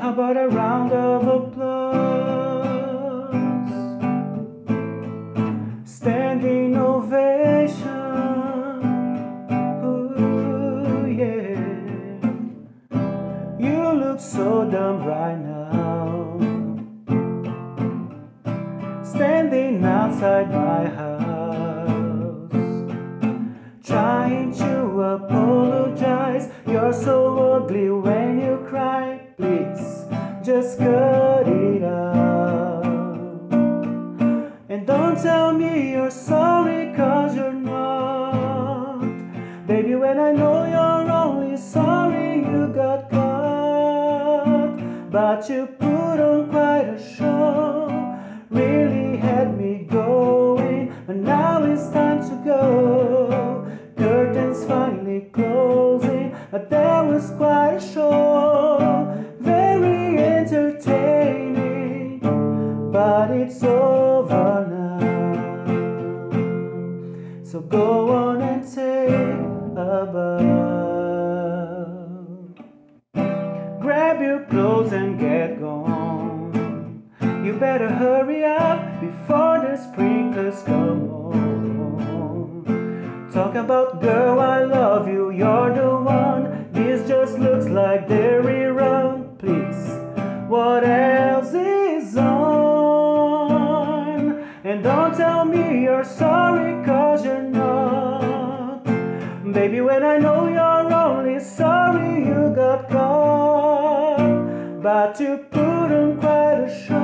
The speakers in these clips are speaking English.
How about a round of applause? Standing ovation. Ooh, yeah. You look so dumb right now. Standing outside my house. Trying to apologize. You're so ugly don't tell me you're sorry, cause you're not. Baby, when I know you're only sorry you got caught. But you put on quite a So go on and take a bow. Grab your clothes and get gone. You better hurry up before the sprinklers come on. Talk about girl, I love you, you're the one. This just looks like dairy run. Please, what else is on? And don't tell me you're sorry, cause. Baby, when I know you're only sorry you got caught. But you put on quite a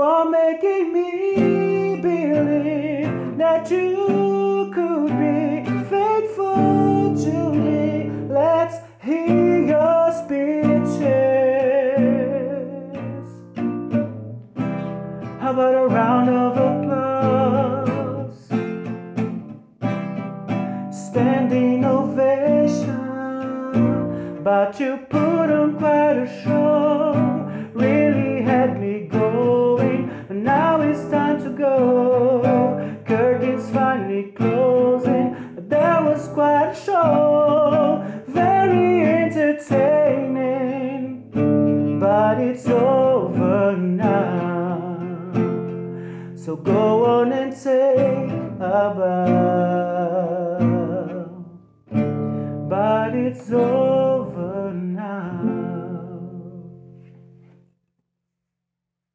for making me believe that you could be faithful to me. Let's hear your speeches. How about a round of applause? Standing ovation, but you put closing, there was quite a show. Very entertaining, but it's over now. So go on and take a bow. But it's over.